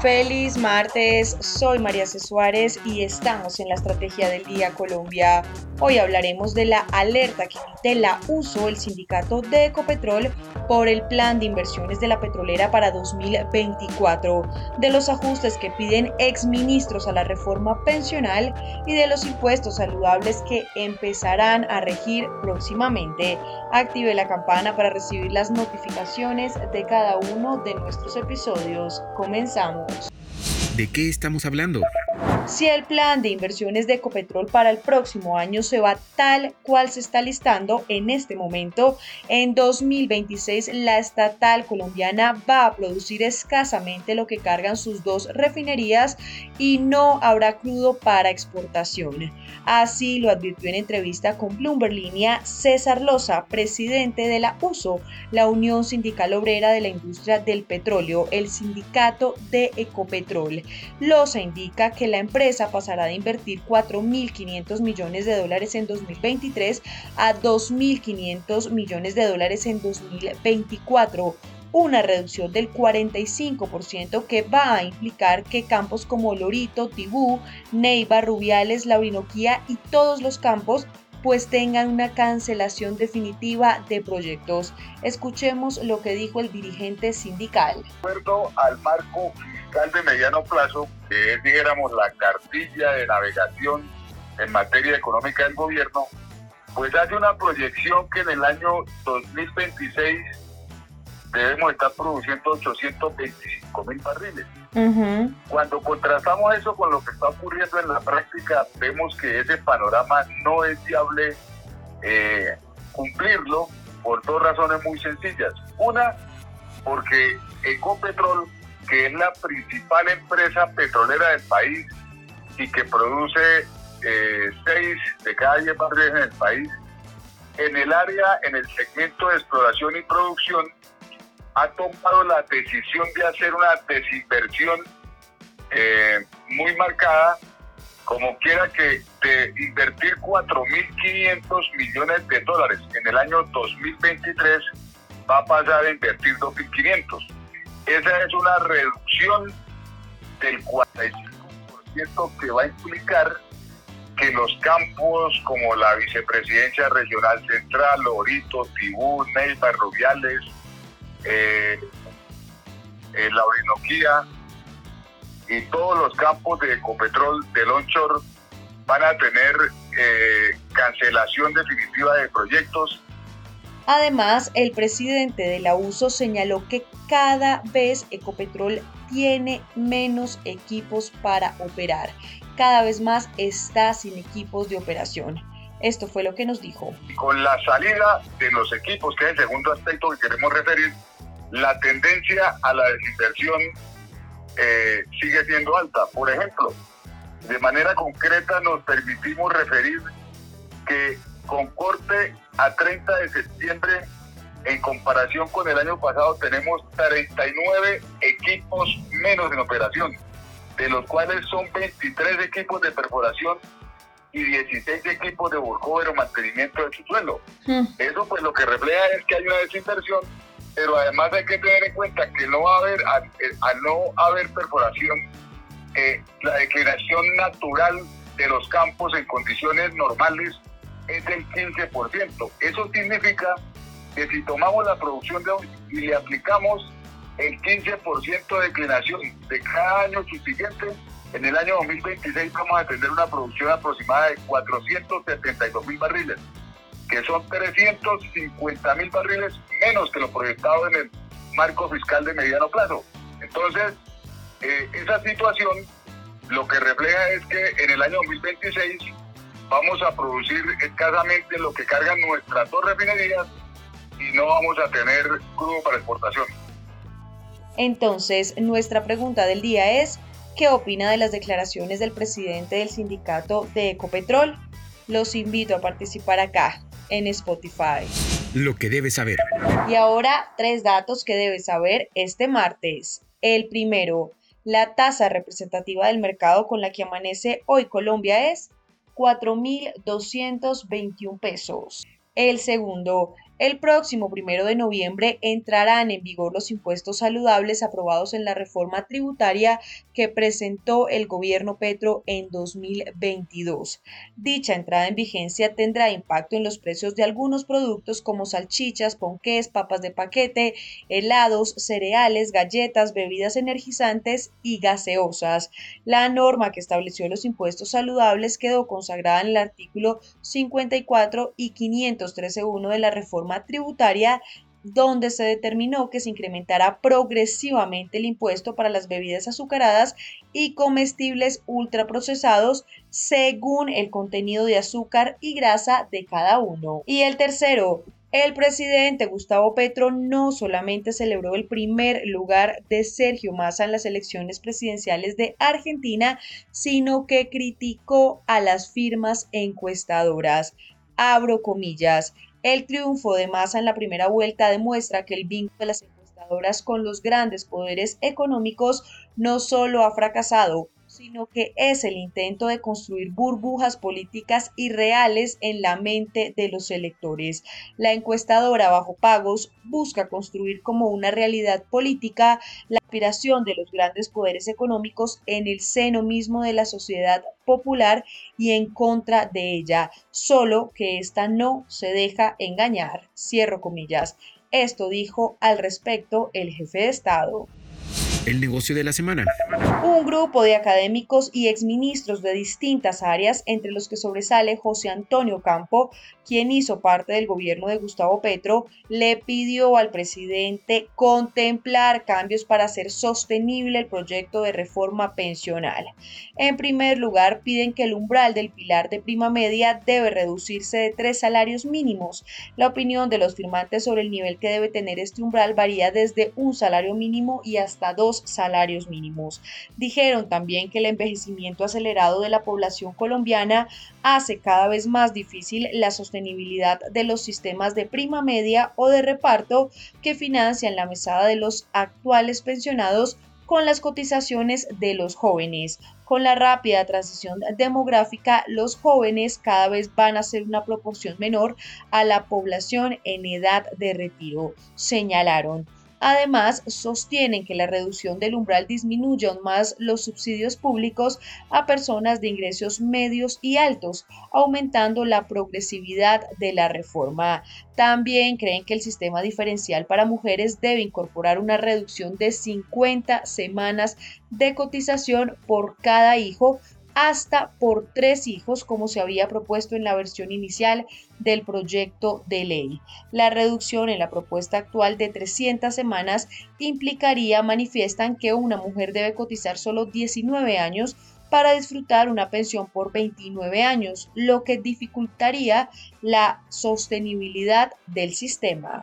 Feliz martes, soy María C. Suárez y estamos en la Estrategia del Día Colombia. Hoy hablaremos de la alerta que emite la USO, el sindicato de Ecopetrol, por el plan de inversiones de la petrolera para 2024, de los ajustes que piden exministros a la reforma pensional y de los impuestos saludables que empezarán a regir próximamente. Active la campana para recibir las notificaciones de cada uno de nuestros episodios. Comenzamos. ¿De qué estamos hablando? Si el plan de inversiones de Ecopetrol para el próximo año se va tal cual se está listando en este momento, en 2026 la estatal colombiana va a producir escasamente lo que cargan sus dos refinerías y no habrá crudo para exportación. Así lo advirtió en entrevista con Bloomberg Línea César Loza, presidente de la USO, la Unión Sindical Obrera de la Industria del Petróleo, el sindicato de Ecopetrol. Loza indica que la empresa pasará de invertir 4.500 millones de dólares en 2023 a 2.500 millones de dólares en 2024 una reducción del 45% que va a implicar que campos como Lorito, Tibú, Neiva, Rubiales, La y todos los campos pues tengan una cancelación definitiva de proyectos. Escuchemos lo que dijo el dirigente sindical. De acuerdo al marco fiscal de mediano plazo, que es, dijéramos, la cartilla de navegación en materia económica del gobierno, pues hace una proyección que en el año 2026 debemos estar produciendo 825 mil barriles. Cuando contrastamos eso con lo que está ocurriendo en la práctica, vemos que ese panorama no es viable eh, cumplirlo por dos razones muy sencillas. Una, porque Ecopetrol, que es la principal empresa petrolera del país y que produce eh, seis de cada diez barriles en el país, en el área, en el segmento de exploración y producción, ha tomado la decisión de hacer una desinversión eh, muy marcada, como quiera que de invertir 4.500 millones de dólares en el año 2023 va a pasar a invertir 2.500. Esa es una reducción del 45% que va a implicar que los campos como la vicepresidencia regional central, Lorito, Tibú, Neiva, Rubiales, eh, eh, la Orinoquía y todos los campos de Ecopetrol del onshore van a tener eh, cancelación definitiva de proyectos. Además, el presidente de la USO señaló que cada vez Ecopetrol tiene menos equipos para operar. Cada vez más está sin equipos de operación. Esto fue lo que nos dijo. Con la salida de los equipos, que es el segundo aspecto que queremos referir, la tendencia a la desinversión eh, sigue siendo alta. Por ejemplo, de manera concreta nos permitimos referir que con corte a 30 de septiembre, en comparación con el año pasado, tenemos 39 equipos menos en operación, de los cuales son 23 equipos de perforación y 16 equipos de workover o mantenimiento de su suelo. Hmm. Eso pues lo que refleja es que hay una desinversión pero además hay que tener en cuenta que no va a haber, al, no haber perforación, eh, la declinación natural de los campos en condiciones normales es del 15%. Eso significa que si tomamos la producción de hoy y le aplicamos el 15% de declinación de cada año subsiguiente, en el año 2026 vamos a tener una producción aproximada de 472 mil barriles que son 350 mil barriles menos que lo proyectado en el marco fiscal de mediano plazo. Entonces, eh, esa situación lo que refleja es que en el año 2026 vamos a producir escasamente lo que cargan nuestras dos refinerías y no vamos a tener crudo para exportación. Entonces, nuestra pregunta del día es, ¿qué opina de las declaraciones del presidente del sindicato de Ecopetrol? Los invito a participar acá en Spotify. Lo que debes saber. Y ahora tres datos que debes saber este martes. El primero, La tasa representativa del mercado con la que amanece hoy Colombia es 4.221 pesos. El segundo, el próximo primero de noviembre entrarán en vigor los impuestos saludables aprobados en la reforma tributaria que presentó el gobierno Petro en 2022. Dicha entrada en vigencia tendrá impacto en los precios de algunos productos como salchichas, ponqués, papas de paquete, helados, cereales, galletas, bebidas energizantes y gaseosas. La norma que estableció los impuestos saludables quedó consagrada en el artículo 54 y 513.1 de la reforma tributaria donde se determinó que se incrementará progresivamente el impuesto para las bebidas azucaradas y comestibles ultraprocesados según el contenido de azúcar y grasa de cada uno. Y el tercero, el presidente Gustavo Petro no solamente celebró el primer lugar de Sergio Massa en las elecciones presidenciales de Argentina, sino que criticó a las firmas encuestadoras. Abro comillas. El triunfo de Massa en la primera vuelta demuestra que el vínculo de las encuestadoras con los grandes poderes económicos no solo ha fracasado, sino que es el intento de construir burbujas políticas irreales en la mente de los electores. La encuestadora bajo pagos busca construir como una realidad política la aspiración de los grandes poderes económicos en el seno mismo de la sociedad popular y en contra de ella, solo que ésta no se deja engañar. Cierro comillas. Esto dijo al respecto el jefe de Estado. El negocio de la semana. Un grupo de académicos y exministros de distintas áreas, entre los que sobresale José Antonio Campo, quien hizo parte del gobierno de Gustavo Petro, le pidió al presidente contemplar cambios para hacer sostenible el proyecto de reforma pensional. En primer lugar, piden que el umbral del pilar de prima media debe reducirse de tres salarios mínimos. La opinión de los firmantes sobre el nivel que debe tener este umbral varía desde un salario mínimo y hasta dos salarios mínimos. Dijeron también que el envejecimiento acelerado de la población colombiana hace cada vez más difícil la sostenibilidad de los sistemas de prima media o de reparto que financian la mesada de los actuales pensionados con las cotizaciones de los jóvenes. Con la rápida transición demográfica, los jóvenes cada vez van a ser una proporción menor a la población en edad de retiro, señalaron. Además, sostienen que la reducción del umbral disminuye aún más los subsidios públicos a personas de ingresos medios y altos, aumentando la progresividad de la reforma. También creen que el sistema diferencial para mujeres debe incorporar una reducción de 50 semanas de cotización por cada hijo hasta por tres hijos, como se había propuesto en la versión inicial del proyecto de ley. La reducción en la propuesta actual de 300 semanas implicaría, manifiestan, que una mujer debe cotizar solo 19 años para disfrutar una pensión por 29 años, lo que dificultaría la sostenibilidad del sistema.